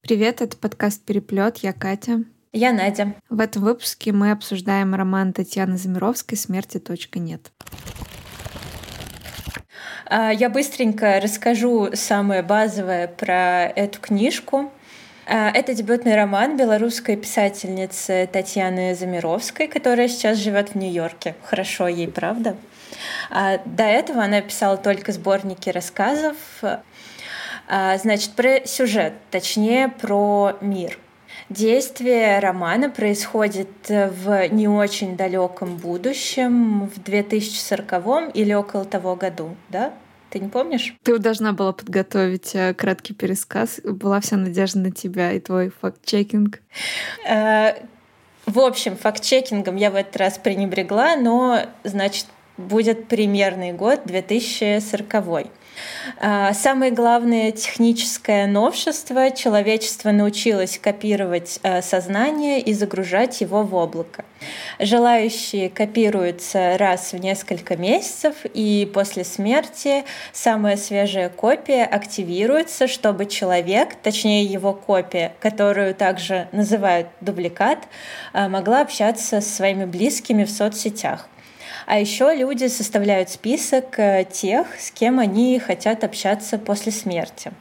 Привет, это подкаст «Переплет». Я Катя. Я Надя. В этом выпуске мы обсуждаем роман Татьяны Замировской «Смерти. Нет». А, я быстренько расскажу самое базовое про эту книжку. А, это дебютный роман белорусской писательницы Татьяны Замировской, которая сейчас живет в Нью-Йорке. Хорошо ей, правда? А, до этого она писала только сборники рассказов. Значит, про сюжет, точнее, про мир. Действие романа происходит в не очень далеком будущем, в 2040 или около того году, да? Ты не помнишь? Ты должна была подготовить э, краткий пересказ. Была вся надежда на тебя и твой факт-чекинг. Э, в общем, факт-чекингом я в этот раз пренебрегла, но, значит, будет примерный год 2040. А, самое главное техническое новшество — человечество научилось копировать а, сознание и загружать его в облако. Желающие копируются раз в несколько месяцев, и после смерти самая свежая копия активируется, чтобы человек, точнее его копия, которую также называют дубликат, а, могла общаться со своими близкими в соцсетях. А еще люди составляют список э, тех, с кем они хотят общаться после смерти.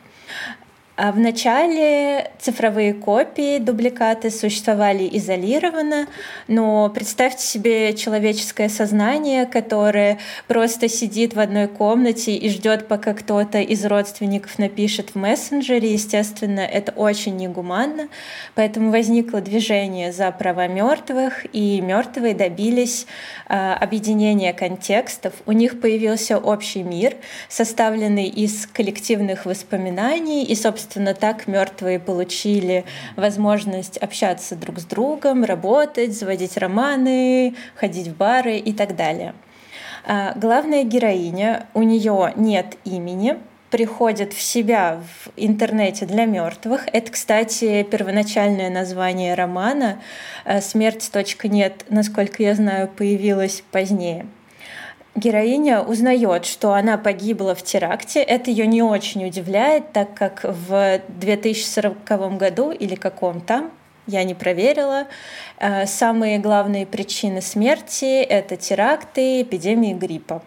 А в начале цифровые копии, дубликаты существовали изолированно, но представьте себе человеческое сознание, которое просто сидит в одной комнате и ждет, пока кто-то из родственников напишет в мессенджере. Естественно, это очень негуманно, поэтому возникло движение за права мертвых, и мертвые добились э, объединения контекстов. У них появился общий мир, составленный из коллективных воспоминаний и, собственно, собственно, так мертвые получили возможность общаться друг с другом, работать, заводить романы, ходить в бары и так далее. А, главная героиня, у нее нет имени, приходит в себя в интернете для мертвых. Это, кстати, первоначальное название романа. А, Смерть. Нет, насколько я знаю, появилась позднее героиня узнает, что она погибла в теракте. Это ее не очень удивляет, так как в 2040 году или каком там, я не проверила, э, самые главные причины смерти — это теракты, эпидемии гриппа.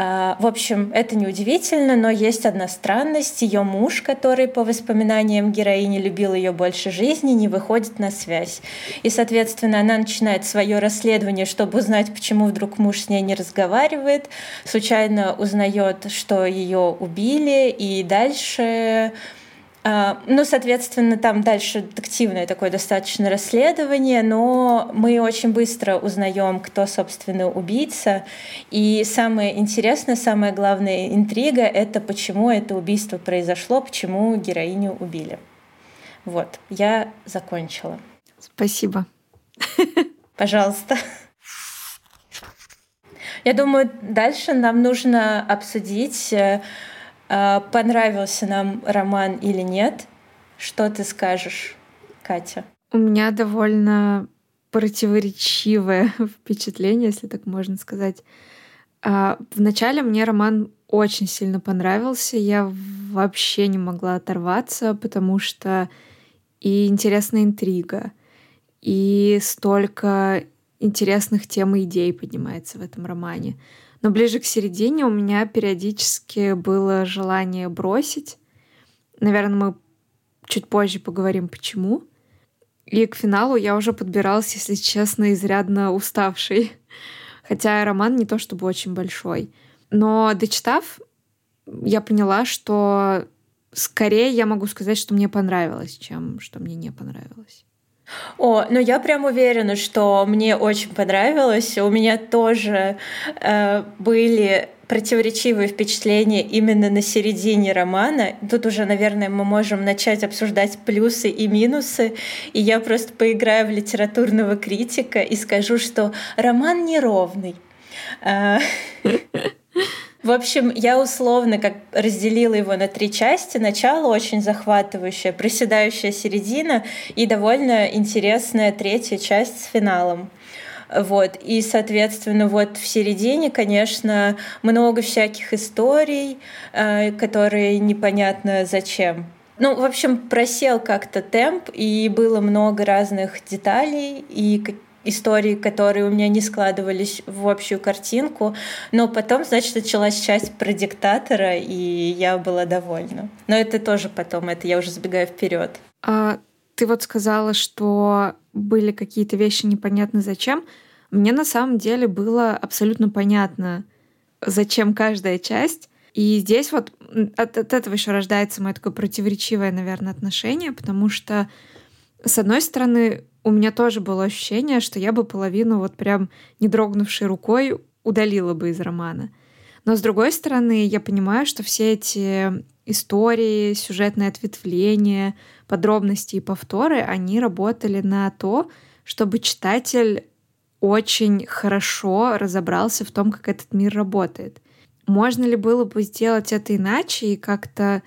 А, в общем, это неудивительно, но есть одна странность. Ее муж, который по воспоминаниям героини любил ее больше жизни, не выходит на связь. И, соответственно, она начинает свое расследование, чтобы узнать, почему вдруг муж с ней не разговаривает. Случайно узнает, что ее убили, и дальше ну, соответственно, там дальше детективное такое достаточно расследование, но мы очень быстро узнаем, кто, собственно, убийца. И самое интересное, самая главная интрига — это почему это убийство произошло, почему героиню убили. Вот, я закончила. Спасибо. Пожалуйста. Я думаю, дальше нам нужно обсудить э, а, понравился нам роман или нет? Что ты скажешь, Катя? У меня довольно противоречивое впечатление, если так можно сказать. А, вначале мне роман очень сильно понравился. Я вообще не могла оторваться, потому что и интересная интрига, и столько интересных тем и идей поднимается в этом романе. Но ближе к середине у меня периодически было желание бросить. Наверное, мы чуть позже поговорим, почему. И к финалу я уже подбиралась, если честно, изрядно уставший. Хотя роман не то чтобы очень большой. Но дочитав, я поняла, что скорее я могу сказать, что мне понравилось, чем что мне не понравилось. О, ну я прям уверена, что мне очень понравилось. У меня тоже э, были противоречивые впечатления именно на середине романа. Тут уже, наверное, мы можем начать обсуждать плюсы и минусы. И я просто поиграю в литературного критика и скажу, что роман неровный. В общем, я условно как разделила его на три части. Начало очень захватывающее, проседающая середина и довольно интересная третья часть с финалом. Вот. И, соответственно, вот в середине, конечно, много всяких историй, э, которые непонятно зачем Ну, в общем, просел как-то темп, и было много разных деталей и историй, которые у меня не складывались в общую картинку. Но потом, значит, началась часть про диктатора, и я была довольна. Но это тоже потом, это я уже забегаю вперед. А, ты вот сказала, что были какие-то вещи непонятны зачем. Мне на самом деле было абсолютно понятно, зачем каждая часть. И здесь вот от, от этого еще рождается мое такое противоречивое, наверное, отношение, потому что, с одной стороны, у меня тоже было ощущение, что я бы половину вот прям не дрогнувшей рукой удалила бы из романа. Но с другой стороны, я понимаю, что все эти истории, сюжетные ответвления, подробности и повторы, они работали на то, чтобы читатель очень хорошо разобрался в том, как этот мир работает. Можно ли было бы сделать это иначе и как-то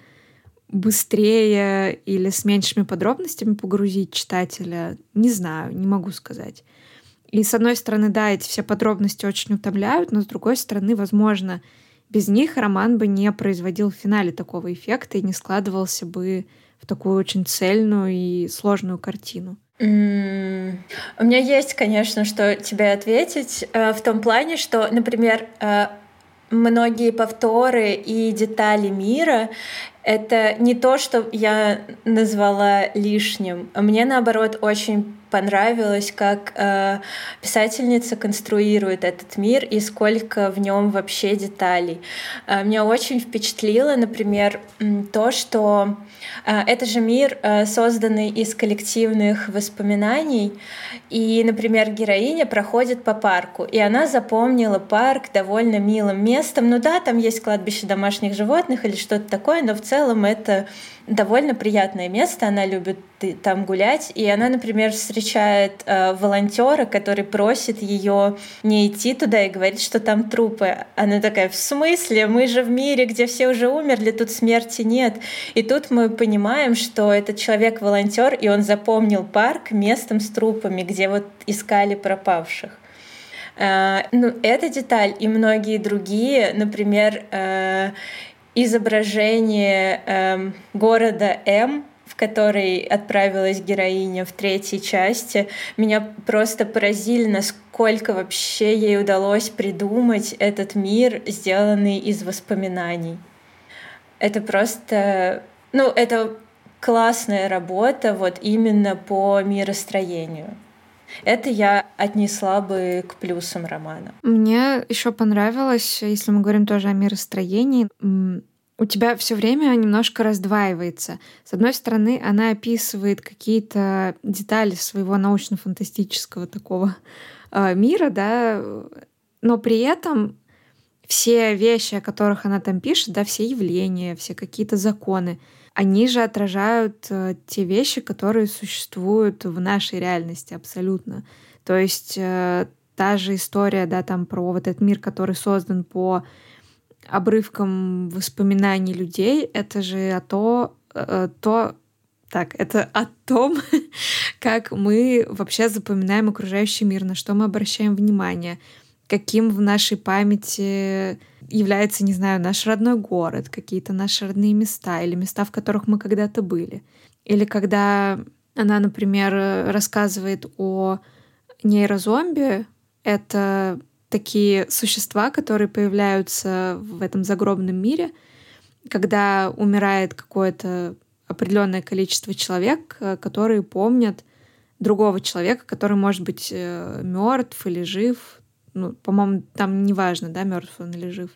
быстрее или с меньшими подробностями погрузить читателя? Не знаю, не могу сказать. И с одной стороны, да, эти все подробности очень утомляют, но с другой стороны, возможно, без них роман бы не производил в финале такого эффекта и не складывался бы в такую очень цельную и сложную картину. У меня есть, конечно, что тебе ответить э, в том плане, что, например, э, многие повторы и детали мира — это не то, что я назвала лишним. Мне, наоборот, очень понравилось, как э, писательница конструирует этот мир и сколько в нем вообще деталей. Э, меня очень впечатлило, например, то, что э, это же мир, э, созданный из коллективных воспоминаний. И, например, героиня проходит по парку, и она запомнила парк довольно милым местом. Ну да, там есть кладбище домашних животных или что-то такое, но в целом это довольно приятное место, она любит там гулять, и она, например, встречает э, волонтера, который просит ее не идти туда и говорит, что там трупы. Она такая, в смысле? Мы же в мире, где все уже умерли, тут смерти нет. И тут мы понимаем, что этот человек волонтер, и он запомнил парк местом с трупами, где вот искали пропавших. Uh, ну, эта деталь и многие другие, например, uh, изображение э, города М, в который отправилась героиня в третьей части, меня просто поразили, насколько вообще ей удалось придумать этот мир, сделанный из воспоминаний. Это просто, ну, это классная работа вот именно по миростроению. Это я отнесла бы к плюсам романа. Мне еще понравилось, если мы говорим тоже о миростроении, у тебя все время немножко раздваивается. С одной стороны, она описывает какие-то детали своего научно-фантастического такого э, мира, да, но при этом все вещи, о которых она там пишет, да, все явления, все какие-то законы, они же отражают э, те вещи, которые существуют в нашей реальности абсолютно. То есть э, та же история, да, там про вот этот мир, который создан по обрывкам воспоминаний людей, это же о то, э, то так, это о том, как мы вообще запоминаем окружающий мир, на что мы обращаем внимание, каким в нашей памяти является, не знаю, наш родной город, какие-то наши родные места или места, в которых мы когда-то были. Или когда она, например, рассказывает о нейрозомби, это такие существа, которые появляются в этом загробном мире, когда умирает какое-то определенное количество человек, которые помнят другого человека, который может быть э, мертв или жив, ну, по-моему, там неважно, да, мертв он или жив.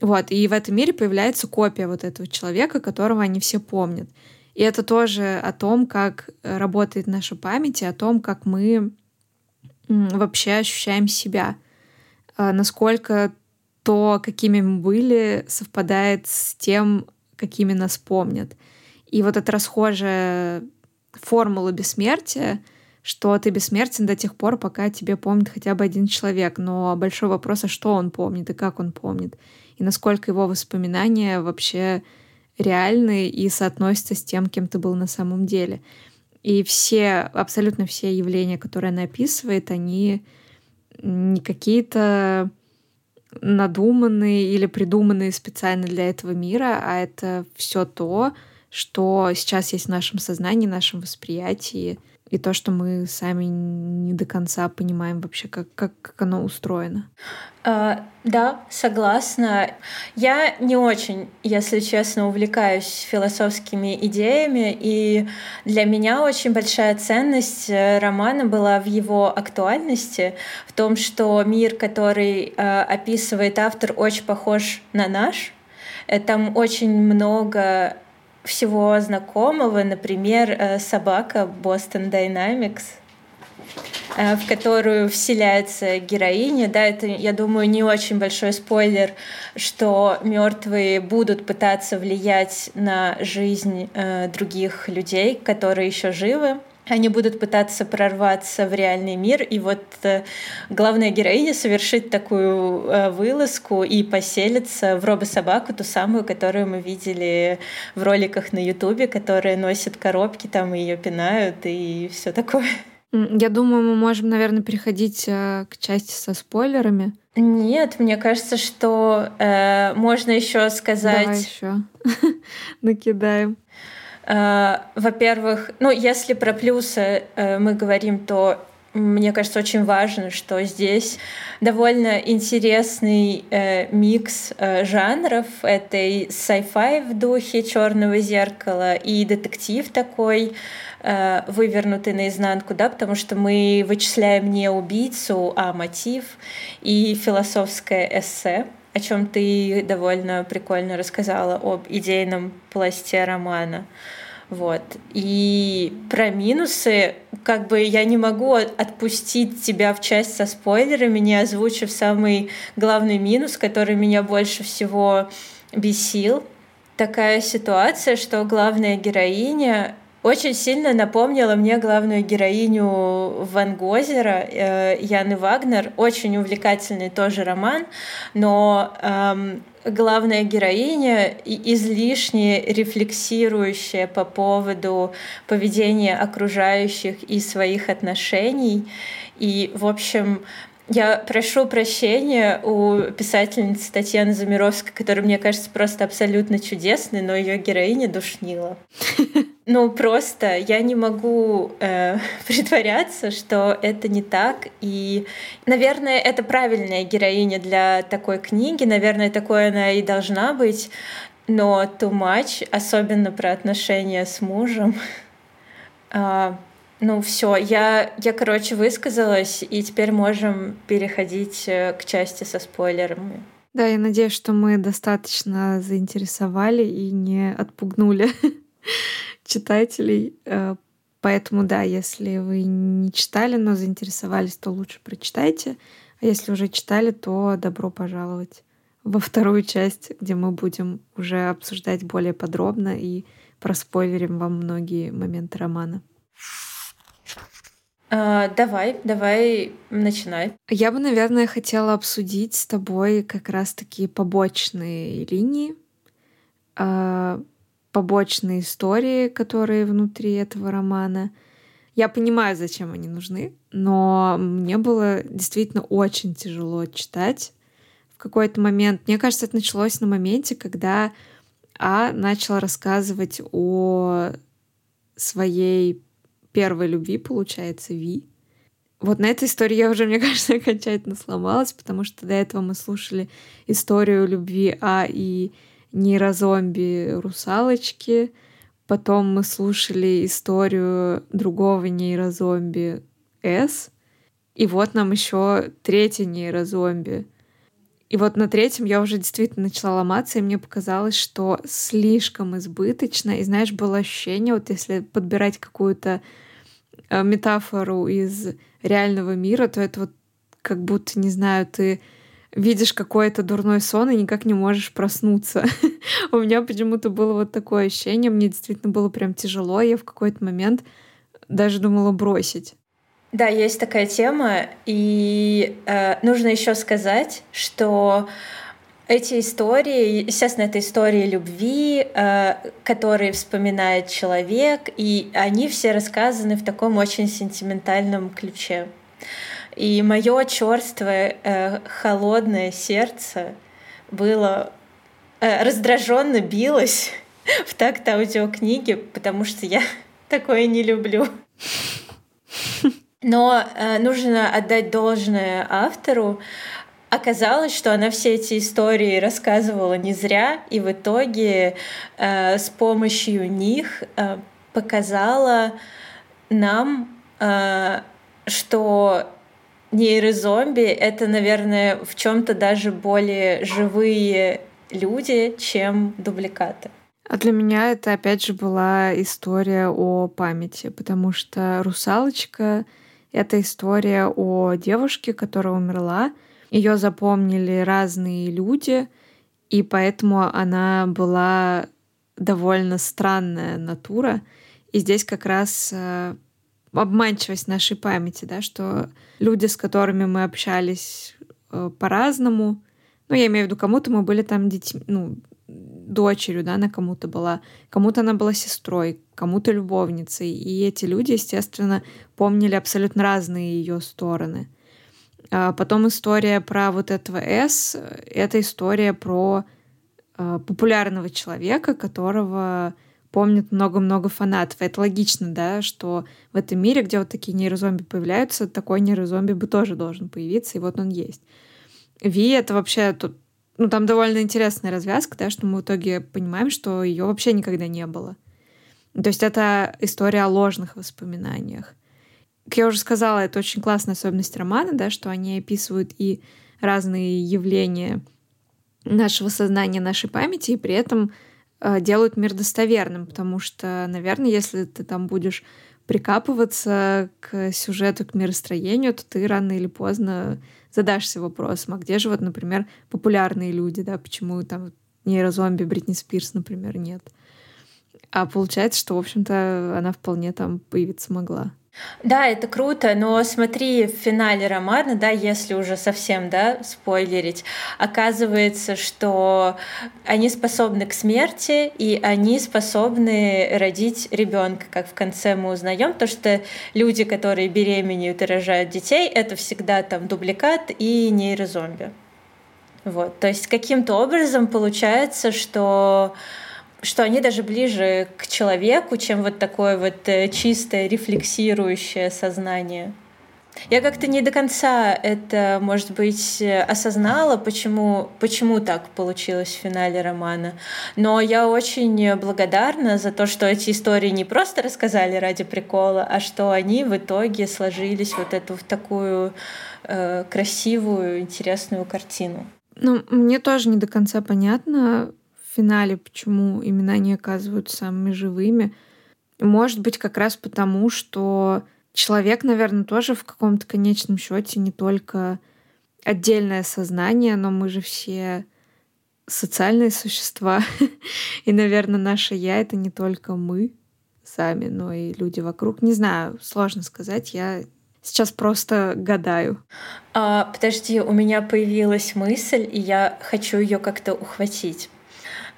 Вот, и в этом мире появляется копия вот этого человека, которого они все помнят. И это тоже о том, как работает наша память, и о том, как мы вообще ощущаем себя. А насколько то, какими мы были, совпадает с тем, какими нас помнят. И вот эта расхожая формула бессмертия — что ты бессмертен до тех пор, пока тебе помнит хотя бы один человек. Но большой вопрос, а что он помнит и как он помнит, и насколько его воспоминания вообще реальны и соотносятся с тем, кем ты был на самом деле. И все, абсолютно все явления, которые она описывает, они не какие-то надуманные или придуманные специально для этого мира, а это все то, что сейчас есть в нашем сознании, в нашем восприятии, и то, что мы сами не до конца понимаем вообще, как, как, как оно устроено. Uh, да, согласна. Я не очень, если честно, увлекаюсь философскими идеями, и для меня очень большая ценность э, романа была в его актуальности, в том, что мир, который uh, описывает автор, очень похож на наш. Э, там очень много всего знакомого, например, э, собака Boston Dynamics, э, в которую вселяется героиня. Да, это, я думаю, не очень большой спойлер, что мертвые будут пытаться влиять на жизнь э, других людей, которые еще живы они будут пытаться прорваться в реальный мир, и вот э, главная героиня совершит такую э, вылазку и поселится в робособаку, ту самую, которую мы видели в роликах на Ютубе, которая носит коробки, там ее пинают и все такое. Я думаю, мы можем, наверное, переходить э, к части со спойлерами. Нет, мне кажется, что э, можно еще сказать. Давай еще накидаем. Э, во-первых, ну, если про плюсы э, мы говорим, то мне кажется, очень важно, что здесь довольно интересный э, микс э, жанров. Это и sci-fi в духе черного зеркала, и детектив такой, э, вывернутый наизнанку, да, потому что мы вычисляем не убийцу, а мотив, и философское эссе о чем ты довольно прикольно рассказала об идейном пласте романа. Вот. И про минусы, как бы я не могу отпустить тебя в часть со спойлерами, не озвучив самый главный минус, который меня больше всего бесил. Такая ситуация, что главная героиня очень сильно напомнила мне главную героиню Ван Гозера, э, Яны Вагнер. Очень увлекательный тоже роман, но эм, главная героиня излишне рефлексирующая по поводу поведения окружающих и своих отношений. И, в общем, я прошу прощения у писательницы Татьяны Замировской, которая, мне кажется, просто абсолютно чудесной, но ее героиня душнила. Ну, просто я не могу э, притворяться, что это не так. И, наверное, это правильная героиня для такой книги. Наверное, такой она и должна быть. Но too much, особенно про отношения с мужем, э, ну все, я, я, короче, высказалась, и теперь можем переходить э, к части со спойлерами. Да, я надеюсь, что мы достаточно заинтересовали и не отпугнули читателей. Э, поэтому, да, если вы не читали, но заинтересовались, то лучше прочитайте. А если уже читали, то добро пожаловать во вторую часть, где мы будем уже обсуждать более подробно и проспойлерим вам многие моменты романа. А, давай, давай, начинай. Я бы, наверное, хотела обсудить с тобой как раз-таки побочные линии, а, побочные истории, которые внутри этого романа. Я понимаю, зачем они нужны, но мне было действительно очень тяжело читать. В какой-то момент, мне кажется, это началось на моменте, когда А начала рассказывать о своей первой любви, получается, Ви. Вот на этой истории я уже, мне кажется, окончательно сломалась, потому что до этого мы слушали историю любви А и нейрозомби русалочки. Потом мы слушали историю другого нейрозомби С. И вот нам еще третий нейрозомби. И вот на третьем я уже действительно начала ломаться, и мне показалось, что слишком избыточно. И знаешь, было ощущение, вот если подбирать какую-то Э, метафору из реального мира, то это вот как будто, не знаю, ты видишь какой-то дурной сон и никак не можешь проснуться. У меня почему-то было вот такое ощущение, мне действительно было прям тяжело, я в какой-то момент даже думала бросить. Да, есть такая тема, и э, нужно еще сказать, что эти истории, естественно, это истории любви, э, которые вспоминает человек, и они все рассказаны в таком очень сентиментальном ключе. И мое черствое, э, холодное сердце было э, раздраженно билось в такт аудиокниги, потому что я такое не люблю. Но э, нужно отдать должное автору. Оказалось, что она все эти истории рассказывала не зря, и в итоге э, с помощью них э, показала нам, э, что нейрозомби — это, наверное, в чем то даже более живые люди, чем дубликаты. А для меня это опять же была история о памяти, потому что «Русалочка» — это история о девушке, которая умерла. Ее запомнили разные люди, и поэтому она была довольно странная натура. И здесь как раз э, обманчивость нашей памяти, да, что люди, с которыми мы общались э, по-разному, ну, я имею в виду, кому-то мы были там детьми, ну, дочерью, да, она кому-то была, кому-то она была сестрой, кому-то любовницей. И эти люди, естественно, помнили абсолютно разные ее стороны. А потом история про вот этого С, это история про э, популярного человека, которого помнит много-много фанатов. Это логично, да, что в этом мире, где вот такие нейрозомби появляются, такой нейрозомби бы тоже должен появиться, и вот он есть. Ви — это вообще тут ну, там довольно интересная развязка, да, что мы в итоге понимаем, что ее вообще никогда не было. То есть это история о ложных воспоминаниях. Как я уже сказала, это очень классная особенность романа, да, что они описывают и разные явления нашего сознания, нашей памяти, и при этом делают мир достоверным, потому что, наверное, если ты там будешь прикапываться к сюжету, к миростроению, то ты рано или поздно задашься вопросом, а где же вот, например, популярные люди, да, почему там нейрозомби Бритни Спирс, например, нет. А получается, что, в общем-то, она вполне там появиться могла. Да, это круто, но смотри, в финале романа, да, если уже совсем, да, спойлерить, оказывается, что они способны к смерти, и они способны родить ребенка, как в конце мы узнаем, то что люди, которые беременеют и рожают детей, это всегда там дубликат и нейрозомби. Вот, то есть каким-то образом получается, что что они даже ближе к человеку, чем вот такое вот э, чистое рефлексирующее сознание. Я как-то не до конца это, может быть, осознала, почему, почему так получилось в финале романа. Но я очень благодарна за то, что эти истории не просто рассказали ради прикола, а что они в итоге сложились вот эту в такую э, красивую, интересную картину. Ну, мне тоже не до конца понятно, финале, почему имена не оказываются самыми живыми. Может быть, как раз потому, что человек, наверное, тоже в каком-то конечном счете не только отдельное сознание, но мы же все социальные существа. и, наверное, наше я это не только мы сами, но и люди вокруг. Не знаю, сложно сказать. Я сейчас просто гадаю. А, подожди, у меня появилась мысль, и я хочу ее как-то ухватить.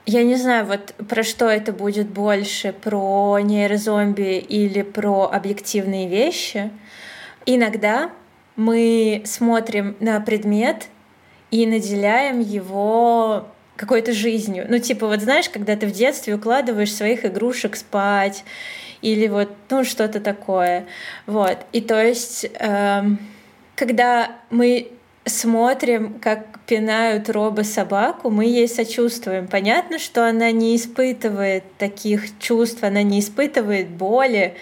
Я не знаю, вот про что это будет больше, про нейрозомби или про объективные вещи. Иногда мы смотрим на предмет и наделяем его какой-то жизнью. Ну, типа, вот знаешь, когда ты в детстве укладываешь своих игрушек спать, или вот, ну, что-то такое. Вот. И то есть, эм, когда мы смотрим, как пинают Роба собаку, мы ей сочувствуем. Понятно, что она не испытывает таких чувств, она не испытывает боли,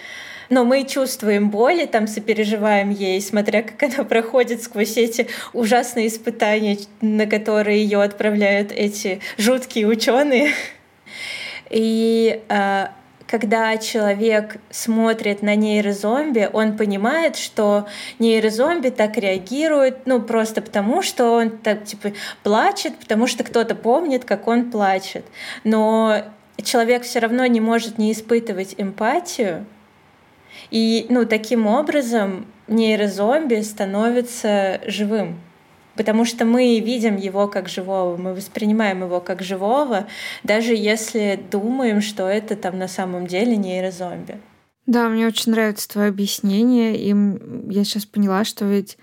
но мы чувствуем боли, там сопереживаем ей, смотря как она проходит сквозь эти ужасные испытания, на которые ее отправляют эти жуткие ученые. И э, когда человек смотрит на нейрозомби, он понимает, что нейрозомби так реагирует, ну, просто потому, что он так, типа, плачет, потому что кто-то помнит, как он плачет. Но человек все равно не может не испытывать эмпатию, и, ну, таким образом нейрозомби становится живым потому что мы видим его как живого, мы воспринимаем его как живого, даже если думаем, что это там на самом деле нейрозомби. Да, мне очень нравится твое объяснение, и я сейчас поняла, что ведь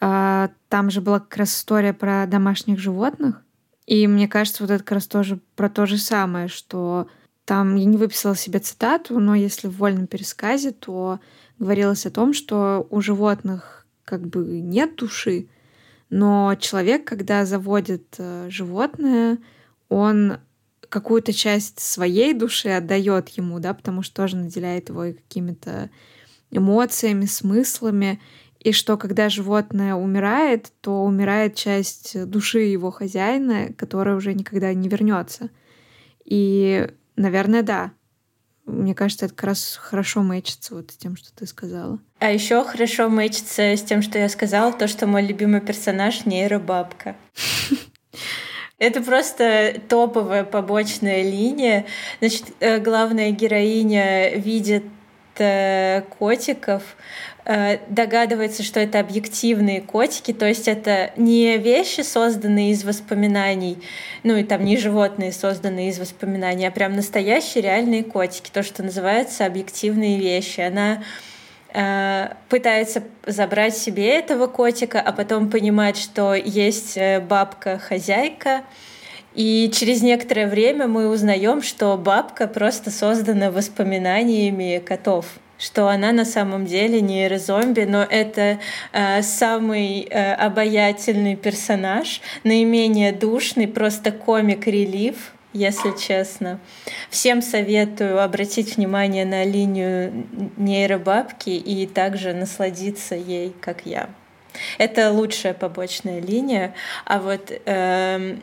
а, там же была как раз история про домашних животных, и мне кажется, вот это как раз тоже про то же самое, что там я не выписала себе цитату, но если в вольном пересказе, то говорилось о том, что у животных как бы нет души, но человек, когда заводит э, животное, он какую-то часть своей души отдает ему, да, потому что тоже наделяет его какими-то эмоциями, смыслами, и что когда животное умирает, то умирает часть души его хозяина, которая уже никогда не вернется. И, наверное, да. Мне кажется, это как раз хорошо мэчится вот с тем, что ты сказала. А еще хорошо мэчится с тем, что я сказала, то, что мой любимый персонаж — нейробабка. Это просто топовая побочная линия. Значит, э, главная героиня видит э, котиков, догадывается, что это объективные котики, то есть это не вещи, созданные из воспоминаний, ну и там не животные, созданные из воспоминаний, а прям настоящие реальные котики, то, что называется объективные вещи. Она Э, пытается забрать себе этого котика, а потом понимает, что есть э, бабка-хозяйка. И через некоторое время мы узнаем, что бабка просто создана воспоминаниями котов что она на самом деле не но это э, самый э, обаятельный персонаж, наименее душный, просто комик-релив если честно. Всем советую обратить внимание на линию нейробабки и также насладиться ей, как я. Это лучшая побочная линия. А вот э,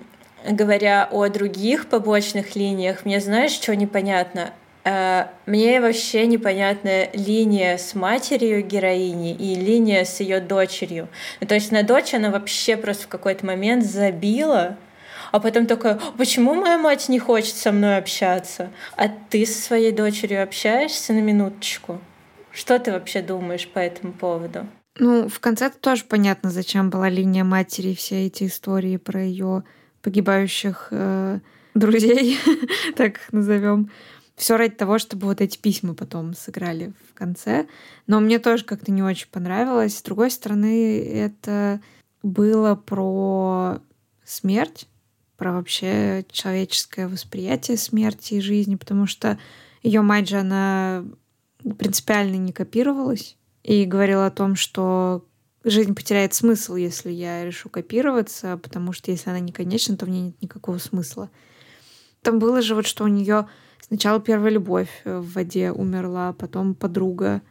говоря о других побочных линиях, мне знаешь, что непонятно? Э, мне вообще непонятна линия с матерью героини и линия с ее дочерью. Ну, то есть на дочь она вообще просто в какой-то момент забила, а потом такая, почему моя мать не хочет со мной общаться? А ты со своей дочерью общаешься на минуточку? Что ты вообще думаешь по этому поводу? Ну, в конце тоже понятно, зачем была линия матери и все эти истории про ее погибающих э, друзей, так назовем. Все ради того, чтобы вот эти письма потом сыграли в конце. Но мне тоже как-то не очень понравилось. С другой стороны, это было про смерть, про вообще человеческое восприятие смерти и жизни, потому что ее мать же, она принципиально не копировалась и говорила о том, что жизнь потеряет смысл, если я решу копироваться, потому что если она не конечна, то в ней нет никакого смысла. Там было же вот, что у нее сначала первая любовь в воде умерла, потом подруга.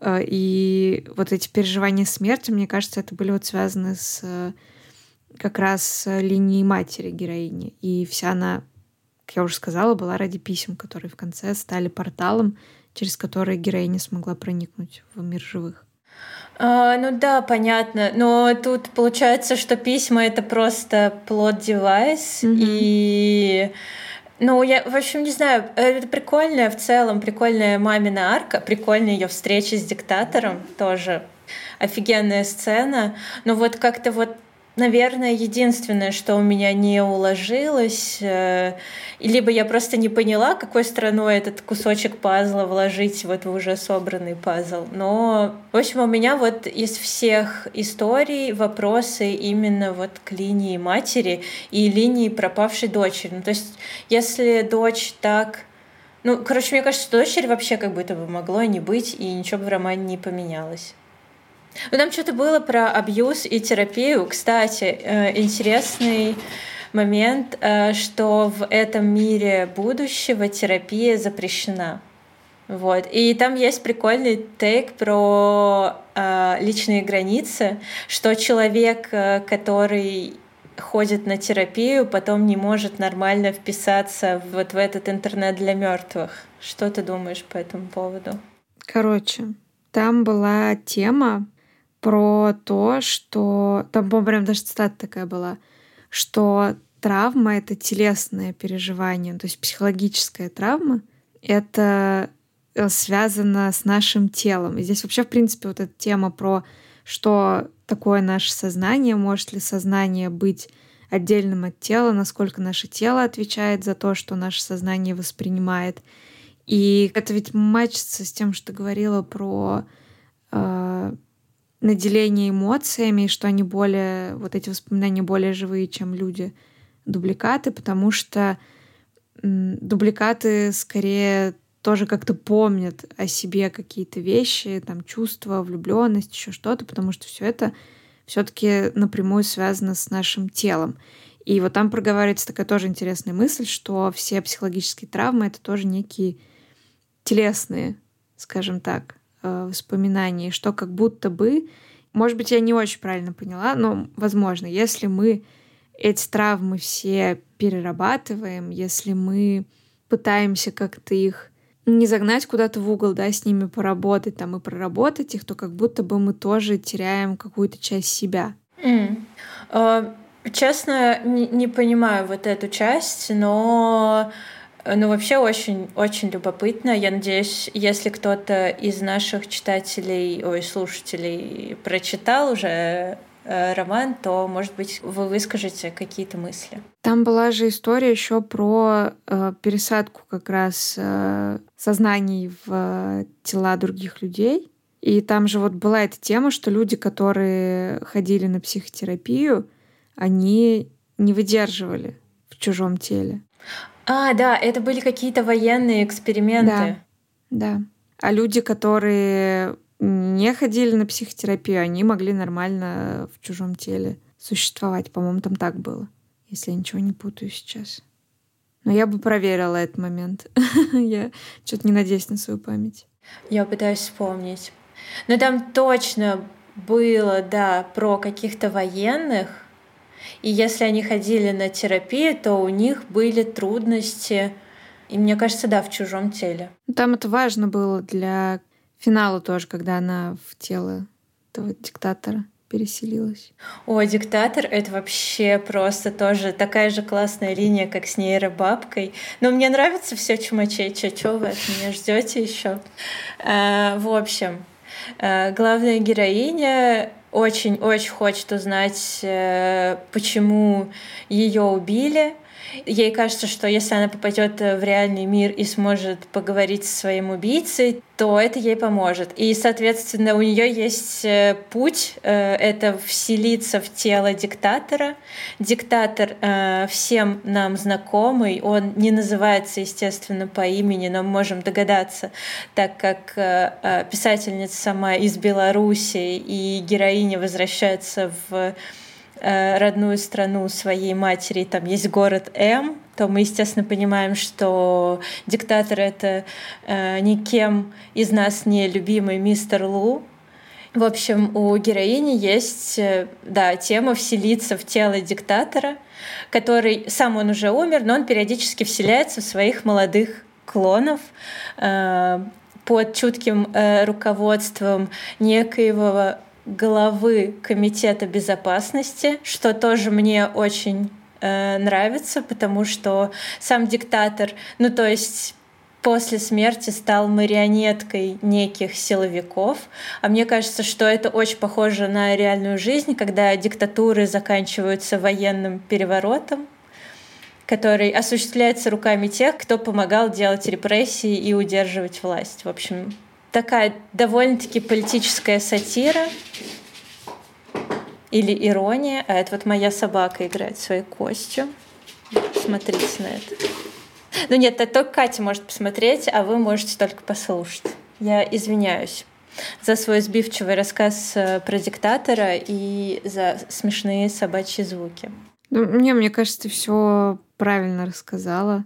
Э, и вот эти переживания смерти, мне кажется, это были вот связаны с как раз э, линии матери героини. И вся она, как я уже сказала, была ради писем, которые в конце стали порталом, через который героиня смогла проникнуть в мир живых. А, ну да, понятно. Но тут получается, что письма это просто плод-девайс. Mm-hmm. И ну, я, в общем, не знаю, это прикольная в целом, прикольная мамина арка, прикольная ее встреча с диктатором тоже офигенная сцена. Но вот как-то вот Наверное, единственное, что у меня не уложилось, э, либо я просто не поняла, какой стороной этот кусочек пазла вложить вот в уже собранный пазл. Но, в общем, у меня вот из всех историй вопросы именно вот к линии матери и линии пропавшей дочери. Ну, то есть, если дочь так ну, короче, мне кажется, что дочери вообще как будто бы могло не быть, и ничего бы в романе не поменялось. Ну, там что-то было про абьюз и терапию. Кстати, э, интересный момент, э, что в этом мире будущего терапия запрещена. Вот. И там есть прикольный тейк про э, личные границы, что человек, который ходит на терапию, потом не может нормально вписаться вот в этот интернет для мертвых. Что ты думаешь по этому поводу? Короче, там была тема про то, что... Там, по-моему, прям даже цитата такая была, что травма — это телесное переживание, то есть психологическая травма — это э, связано с нашим телом. И здесь вообще, в принципе, вот эта тема про что такое наше сознание, может ли сознание быть отдельным от тела, насколько наше тело отвечает за то, что наше сознание воспринимает. И это ведь мачится с тем, что говорила про наделение эмоциями, что они более, вот эти воспоминания более живые, чем люди дубликаты, потому что дубликаты скорее тоже как-то помнят о себе какие-то вещи, там чувства, влюбленность, еще что-то, потому что все это все-таки напрямую связано с нашим телом. И вот там проговаривается такая тоже интересная мысль, что все психологические травмы это тоже некие телесные, скажем так, э, воспоминания, что как будто бы, может быть, я не очень правильно поняла, но, возможно, если мы эти травмы все перерабатываем, если мы пытаемся как-то их не загнать куда-то в угол, да, с ними поработать там и проработать их, то как будто бы мы тоже теряем какую-то часть себя. Mm. Uh, честно, не, не понимаю вот эту часть, но ну, вообще очень, очень любопытно. Я надеюсь, если кто-то из наших читателей, ой, слушателей прочитал уже Э, роман, то, может быть, вы выскажете какие-то мысли. Там была же история еще про э, пересадку как раз э, сознаний в э, тела других людей. И там же вот была эта тема, что люди, которые ходили на психотерапию, они не выдерживали в чужом теле. А, да, это были какие-то военные эксперименты. Да, да. А люди, которые не ходили на психотерапию, они могли нормально в чужом теле существовать. По-моему, там так было, если я ничего не путаю сейчас. Но я бы проверила этот момент. я что-то не надеюсь на свою память. Я пытаюсь вспомнить. Но там точно было, да, про каких-то военных. И если они ходили на терапию, то у них были трудности. И мне кажется, да, в чужом теле. Там это важно было для финалу тоже, когда она в тело этого диктатора переселилась. О, диктатор — это вообще просто тоже такая же классная линия, как с нейробабкой. Но мне нравится все чумачеча. Что вы от меня ждете еще? А, в общем, а, главная героиня очень-очень хочет узнать, э, почему ее убили, Ей кажется, что если она попадет в реальный мир и сможет поговорить со своим убийцей, то это ей поможет. И, соответственно, у нее есть э, путь э, — это вселиться в тело диктатора. Диктатор э, всем нам знакомый, он не называется, естественно, по имени, но мы можем догадаться, так как писательница сама из Беларуси и героиня возвращается в Э, родную страну своей матери, там есть город М, то мы, естественно, понимаем, что диктатор — это э, никем из нас не любимый мистер Лу. В общем, у героини есть, э, да, тема вселиться в тело диктатора, который, сам он уже умер, но он периодически вселяется в своих молодых клонов, э, под чутким э, руководством некоего главы Комитета безопасности, что тоже мне очень э, нравится, потому что сам диктатор, ну то есть после смерти стал марионеткой неких силовиков. А мне кажется, что это очень похоже на реальную жизнь, когда диктатуры заканчиваются военным переворотом, который осуществляется руками тех, кто помогал делать репрессии и удерживать власть. В общем, такая довольно-таки политическая сатира или ирония. А это вот моя собака играет своей костью. Смотрите на это. Ну нет, это только Катя может посмотреть, а вы можете только послушать. Я извиняюсь за свой сбивчивый рассказ э, про диктатора и за смешные собачьи звуки. Ну, мне, мне кажется, ты все правильно рассказала.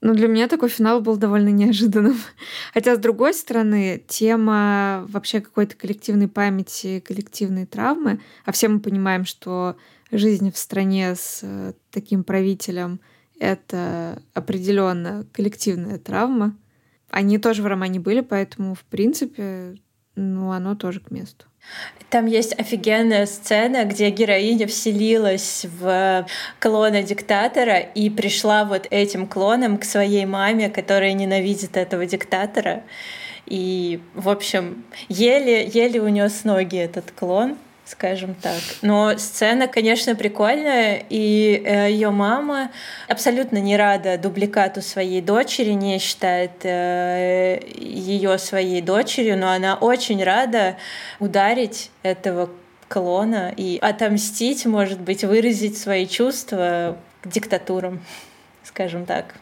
Но для меня такой финал был довольно неожиданным. Хотя, с другой стороны, тема вообще какой-то коллективной памяти, коллективной травмы, а все мы понимаем, что жизнь в стране с э, таким правителем — это определенно коллективная травма. Они тоже в романе были, поэтому, в принципе, ну, оно тоже к месту. Там есть офигенная сцена, где героиня вселилась в клона диктатора и пришла вот этим клоном к своей маме, которая ненавидит этого диктатора. И, в общем, еле, еле унес ноги этот клон скажем так. Но сцена, конечно, прикольная, и э, ее мама абсолютно не рада дубликату своей дочери, не считает э, ее своей дочерью, но она очень рада ударить этого клона и отомстить, может быть, выразить свои чувства диктатурам, скажем так.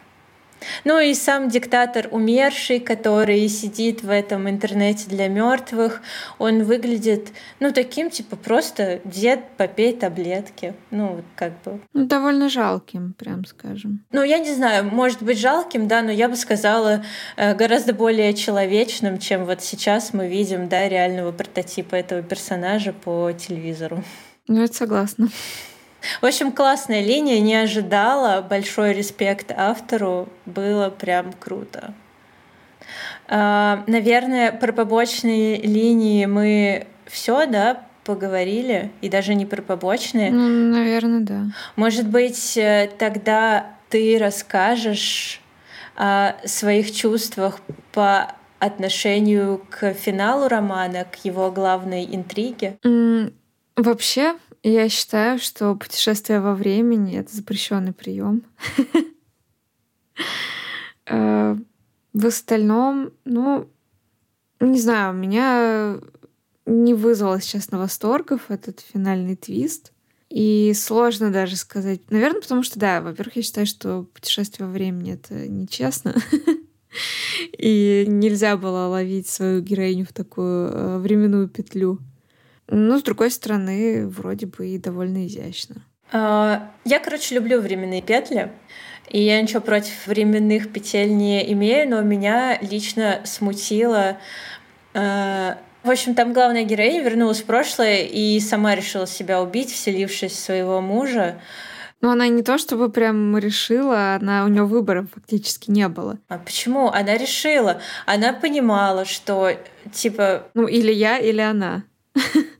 Ну и сам диктатор умерший, который сидит в этом интернете для мертвых, он выглядит, ну, таким, типа, просто дед, попей таблетки. Ну, как бы. Ну, довольно жалким, прям скажем. Ну, я не знаю, может быть, жалким, да, но я бы сказала, э, гораздо более человечным, чем вот сейчас мы видим, да, реального прототипа этого персонажа по телевизору. Ну, это согласна. В общем, классная линия, не ожидала. Большой респект автору. Было прям круто. А, наверное, про побочные линии мы все, да, поговорили, и даже не про побочные. Ну, наверное, да. Может быть, э, тогда ты расскажешь о своих чувствах по отношению к финалу романа, к его главной интриге? Вообще, я считаю, что путешествие во времени — это запрещенный прием. Э, в остальном, ну, не знаю, меня не вызвало сейчас на восторгов этот финальный твист. И сложно даже сказать. Наверное, потому что, да, во-первых, я считаю, что путешествие во времени — это нечестно. И нельзя было ловить свою героиню в такую э, временную петлю. Но, с другой стороны, вроде бы и довольно изящно. А, я, короче, люблю временные петли. И я ничего против временных петель не имею, но меня лично смутило. А, в общем, там главная героиня вернулась в прошлое и сама решила себя убить, вселившись в своего мужа. Но она не то чтобы прям решила, она у нее выбора фактически не было. А почему? Она решила. Она понимала, что типа... Ну, или я, или она.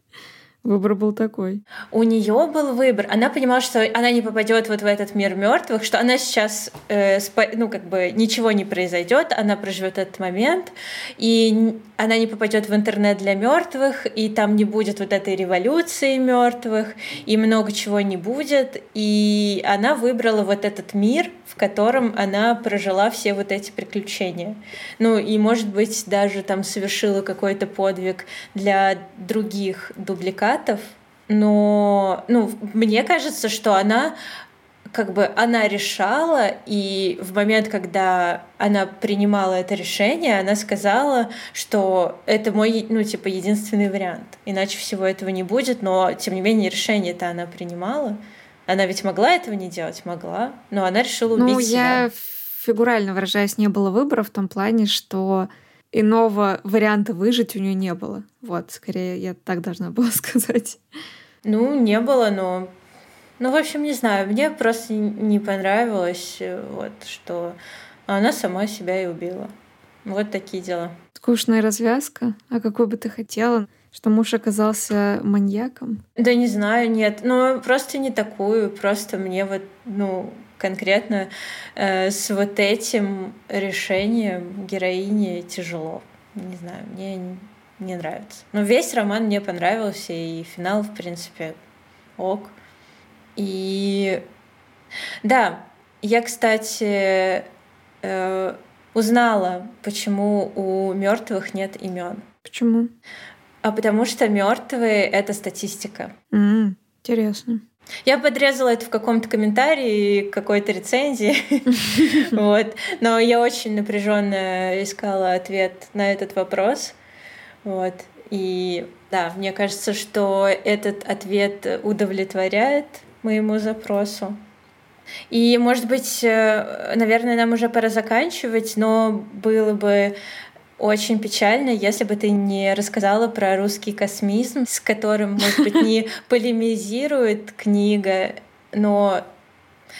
Выбор был такой. У нее был выбор. Она понимала, что она не попадет вот в этот мир мертвых, что она сейчас, э, ну как бы ничего не произойдет, она проживет этот момент, и она не попадет в интернет для мертвых, и там не будет вот этой революции мертвых, и много чего не будет. И она выбрала вот этот мир, в котором она прожила все вот эти приключения. Ну и, может быть, даже там совершила какой-то подвиг для других дубликатов, но ну, мне кажется, что она как бы она решала, и в момент, когда она принимала это решение, она сказала, что это мой, ну, типа, единственный вариант. Иначе всего этого не будет, но, тем не менее, решение-то она принимала. Она ведь могла этого не делать? Могла. Но она решила убить ну, себя. я фигурально выражаясь, не было выбора в том плане, что иного варианта выжить у нее не было. Вот, скорее, я так должна была сказать. Ну, не было, но... Ну, в общем, не знаю, мне просто не понравилось, э, вот, что она сама себя и убила. Вот такие дела. Скучная развязка. А какой бы ты хотела? Что муж оказался маньяком? Да не знаю, нет. Ну, просто не такую. Просто мне вот, ну, конкретно э, с вот этим решением героине тяжело. Не знаю, мне не нравится. Но весь роман мне понравился, и финал, в принципе, ок. И да, я, кстати, э, узнала, почему у мертвых нет имен. Почему? А потому что мертвые это статистика. Mm, интересно. Я подрезала это в каком-то комментарии, какой-то рецензии. вот. Но я очень напряженно искала ответ на этот вопрос. Вот. И да, мне кажется, что этот ответ удовлетворяет моему запросу. И, может быть, э, наверное, нам уже пора заканчивать, но было бы очень печально, если бы ты не рассказала про русский космизм, с которым, может быть, не полемизирует книга, но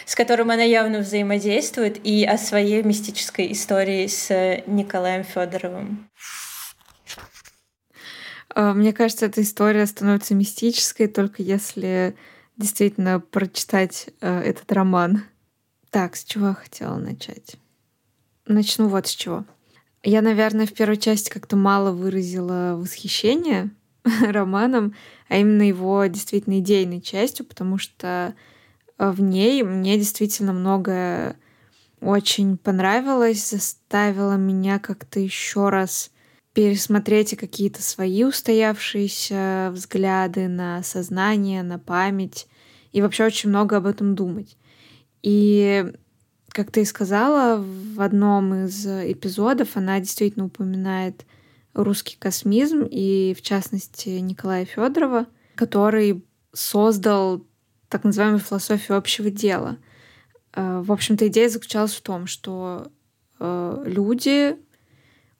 с которым она явно взаимодействует, и о своей мистической истории с Николаем Федоровым. А, мне кажется, эта история становится мистической только если действительно прочитать э, этот роман. Так, с чего я хотела начать? Начну вот с чего. Я, наверное, в первой части как-то мало выразила восхищение романом, а именно его действительно идейной частью, потому что э, в ней мне действительно многое очень понравилось, заставило меня как-то еще раз пересмотреть какие-то свои устоявшиеся взгляды на сознание, на память и вообще очень много об этом думать. И как ты и сказала, в одном из эпизодов она действительно упоминает русский космизм и, в частности, Николая Федорова, который создал так называемую философию общего дела. Э, в общем-то, идея заключалась в том, что э, люди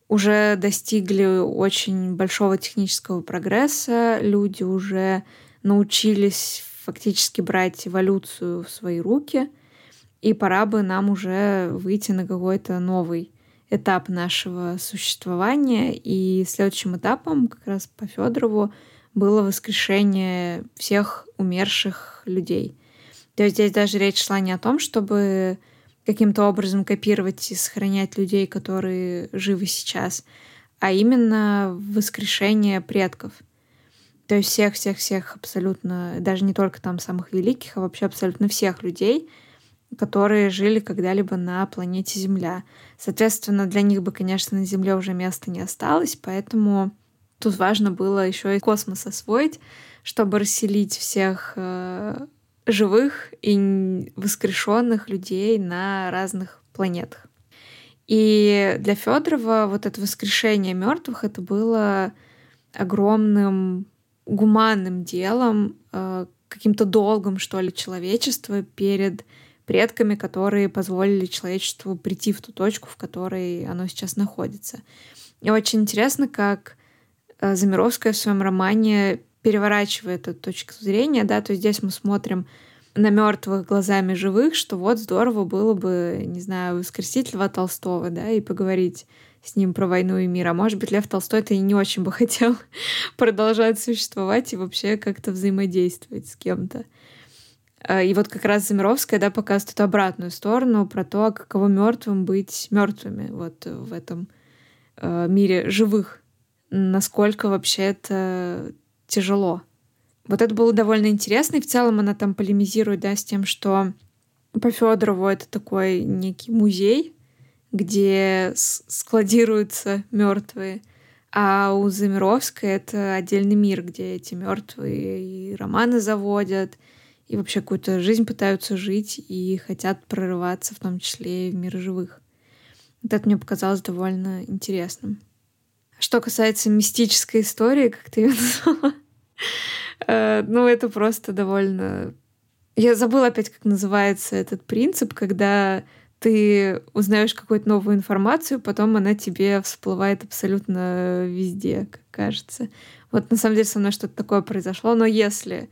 уже достигли очень большого технического прогресса, люди уже научились фактически брать эволюцию в свои руки, и пора бы нам уже выйти на какой-то новый этап нашего существования. И следующим этапом как раз по Федорову было воскрешение всех умерших людей. То есть здесь даже речь шла не о том, чтобы каким-то образом копировать и сохранять людей, которые живы сейчас, а именно воскрешение предков. То есть всех-всех-всех абсолютно, даже не только там самых великих, а вообще абсолютно всех людей, которые жили когда-либо на планете Земля. Соответственно, для них бы, конечно, на Земле уже места не осталось, поэтому тут важно было еще и космос освоить, чтобы расселить всех э, живых и воскрешенных людей на разных планетах. И для Федорова вот это воскрешение мертвых это было огромным гуманным делом, э, каким-то долгом, что ли, человечества перед предками, которые позволили человечеству прийти в ту точку, в которой оно сейчас находится. И очень интересно, как э, Замировская в своем романе переворачивает эту точку зрения, да, то есть здесь мы смотрим на мертвых глазами живых, что вот здорово было бы, не знаю, воскресить Льва Толстого, да, и поговорить с ним про войну и мир. А может быть, Лев Толстой-то и не очень бы хотел продолжать существовать и вообще как-то взаимодействовать с кем-то. А, и вот как раз Замировская, да, показывает эту обратную сторону про то, каково мертвым быть мертвыми вот в этом э, мире живых. Насколько вообще это тяжело. Вот это было довольно интересно, и в целом она там полемизирует, да, с тем, что по Федорову это такой некий музей, где складируются мертвые, а у Замировской это отдельный мир, где эти мертвые и романы заводят, и вообще какую-то жизнь пытаются жить и хотят прорываться, в том числе и в мир живых. Вот это мне показалось довольно интересным. Что касается мистической истории, как ты ее назвала, Э, ну, это просто довольно... Я забыла опять, как называется этот принцип, когда ты узнаешь какую-то новую информацию, потом она тебе всплывает абсолютно везде, как кажется. Вот на самом деле со мной что-то такое произошло, но если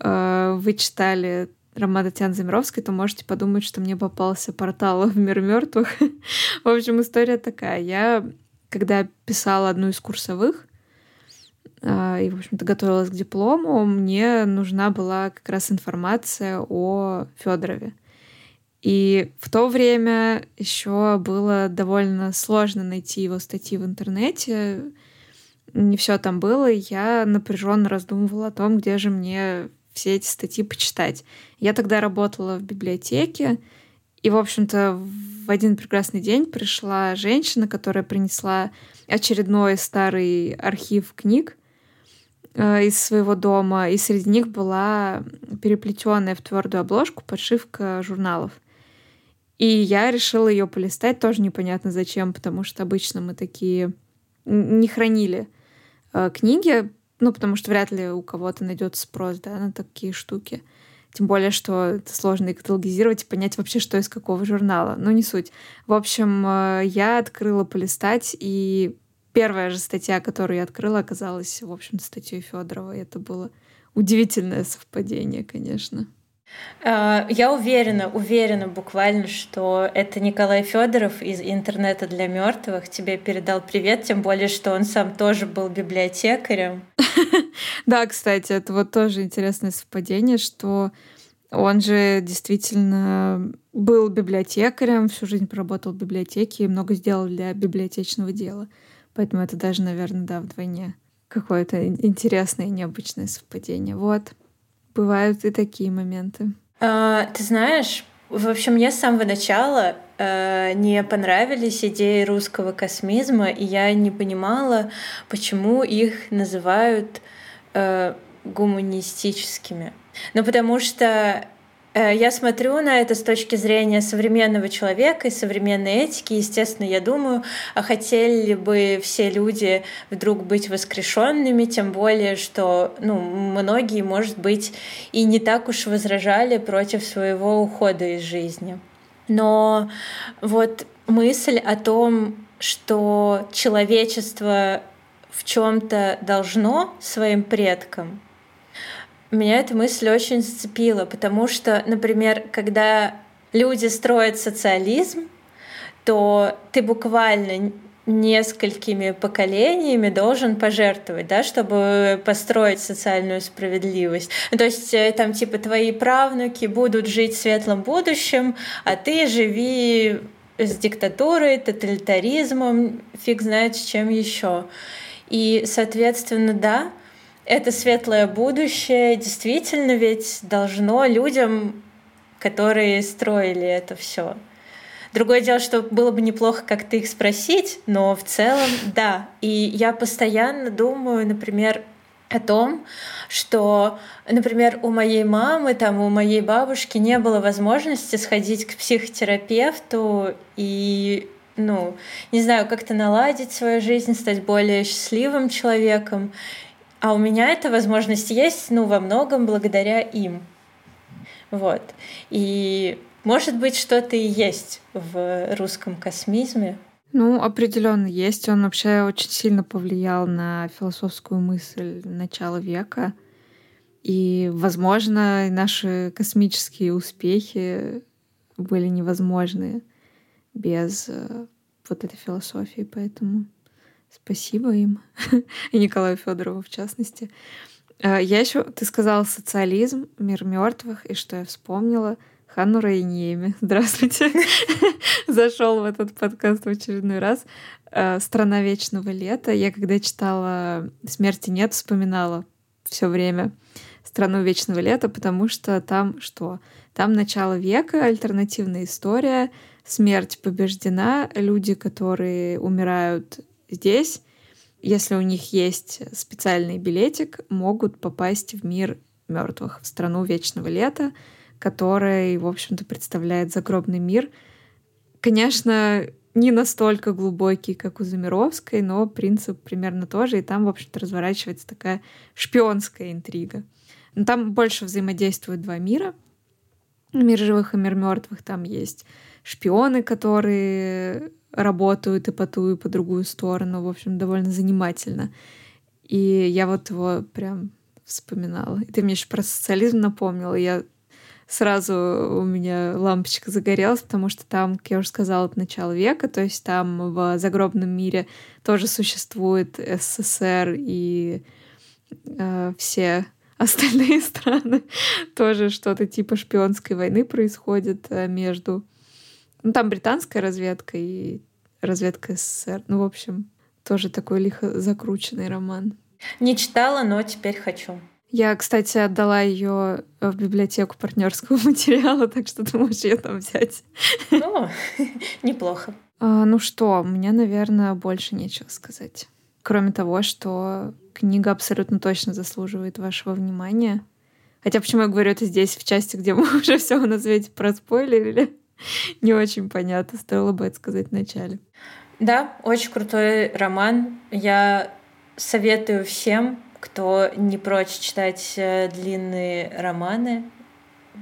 э, вы читали роман Татьяны Замировской, то можете подумать, что мне попался портал в мир мертвых. в общем, история такая. Я, когда писала одну из курсовых, а, и, в общем-то, готовилась к диплому, мне нужна была как раз информация о Федорове. И в то время еще было довольно сложно найти его статьи в интернете. Не все там было, и я напряженно раздумывала о том, где же мне все эти статьи почитать. Я тогда работала в библиотеке, и, в общем-то, в один прекрасный день пришла женщина, которая принесла очередной старый архив книг, Э, из своего дома, и среди них была переплетенная в твердую обложку подшивка журналов. И я решила ее полистать, тоже непонятно зачем, потому что обычно мы такие не хранили э, книги, ну, потому что вряд ли у кого-то найдется спрос да, на такие штуки. Тем более, что это сложно и каталогизировать и понять вообще, что из какого журнала. Ну, не суть. В общем, э, я открыла полистать и первая же статья, которую я открыла, оказалась, в общем-то, статьей Федорова. И это было удивительное совпадение, конечно. А, я уверена, уверена буквально, что это Николай Федоров из интернета для мертвых тебе передал привет, тем более, что он сам тоже был библиотекарем. Да, кстати, это вот тоже интересное совпадение, что он же действительно был библиотекарем, всю жизнь проработал в библиотеке и много сделал для библиотечного дела. Поэтому это даже, наверное, да, вдвойне какое-то интересное и необычное совпадение. Вот. Бывают и такие моменты. А, ты знаешь, в общем, мне с самого начала э, не понравились идеи русского космизма, и я не понимала, почему их называют э, гуманистическими. Ну, потому что я смотрю на это с точки зрения современного человека и современной этики. Естественно, я думаю, а хотели бы все люди вдруг быть воскрешенными, тем более, что ну, многие, может быть, и не так уж возражали против своего ухода из жизни. Но вот мысль о том, что человечество в чем-то должно своим предкам, меня эта мысль очень зацепила, потому что, например, когда люди строят социализм, то ты буквально несколькими поколениями должен пожертвовать, да, чтобы построить социальную справедливость. Ну, то есть э, там типа твои правнуки будут жить в светлом будущем, а ты живи с диктатурой, тоталитаризмом, фиг знает с чем еще. И, соответственно, да, это светлое будущее действительно ведь должно людям, которые строили это все. Другое дело, что было бы неплохо как-то их спросить, но в целом да. И я постоянно думаю, например, о том, что, например, у моей мамы, там, у моей бабушки не было возможности сходить к психотерапевту и ну, не знаю, как-то наладить свою жизнь, стать более счастливым человеком. А у меня эта возможность есть, ну, во многом благодаря им. Вот. И может быть, что-то и есть в русском космизме. Ну, определенно есть. Он вообще очень сильно повлиял на философскую мысль начала века. И, возможно, наши космические успехи были невозможны без э, вот этой философии. Поэтому Спасибо им. И Николаю Федорову в частности. А, я еще, ты сказал социализм, мир мертвых, и что я вспомнила? Ханну Рейниеми. Здравствуйте. Зашел в этот подкаст в очередной раз. А, Страна вечного лета. Я когда читала Смерти нет, вспоминала все время страну вечного лета, потому что там что? Там начало века, альтернативная история, смерть побеждена, люди, которые умирают здесь, если у них есть специальный билетик, могут попасть в мир мертвых, в страну вечного лета, который, в общем-то, представляет загробный мир. Конечно, не настолько глубокий, как у Замировской, но принцип примерно тоже, и там, в общем-то, разворачивается такая шпионская интрига. Но там больше взаимодействуют два мира. Мир живых и мир мертвых. Там есть шпионы, которые работают и по ту, и по другую сторону. В общем, довольно занимательно. И я вот его прям вспоминала. И ты мне еще про социализм напомнила. Я сразу у меня лампочка загорелась, потому что там, как я уже сказала, от начала века, то есть там в загробном мире тоже существует СССР и э, все остальные страны. тоже что-то типа шпионской войны происходит э, между ну, там британская разведка и разведка СССР. Ну, в общем, тоже такой лихо закрученный роман. Не читала, но теперь хочу. Я, кстати, отдала ее в библиотеку партнерского материала, так что ты можешь ее там взять. О, неплохо. А, ну что, меня, наверное, больше нечего сказать. Кроме того, что книга абсолютно точно заслуживает вашего внимания. Хотя почему я говорю это здесь, в части, где мы уже все на свете проспойлерили? не очень понятно. Стоило бы это сказать вначале. Да, очень крутой роман. Я советую всем, кто не прочь читать э, длинные романы.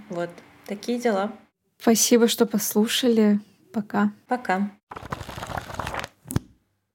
Вот такие дела. Спасибо, что послушали. Пока. Пока.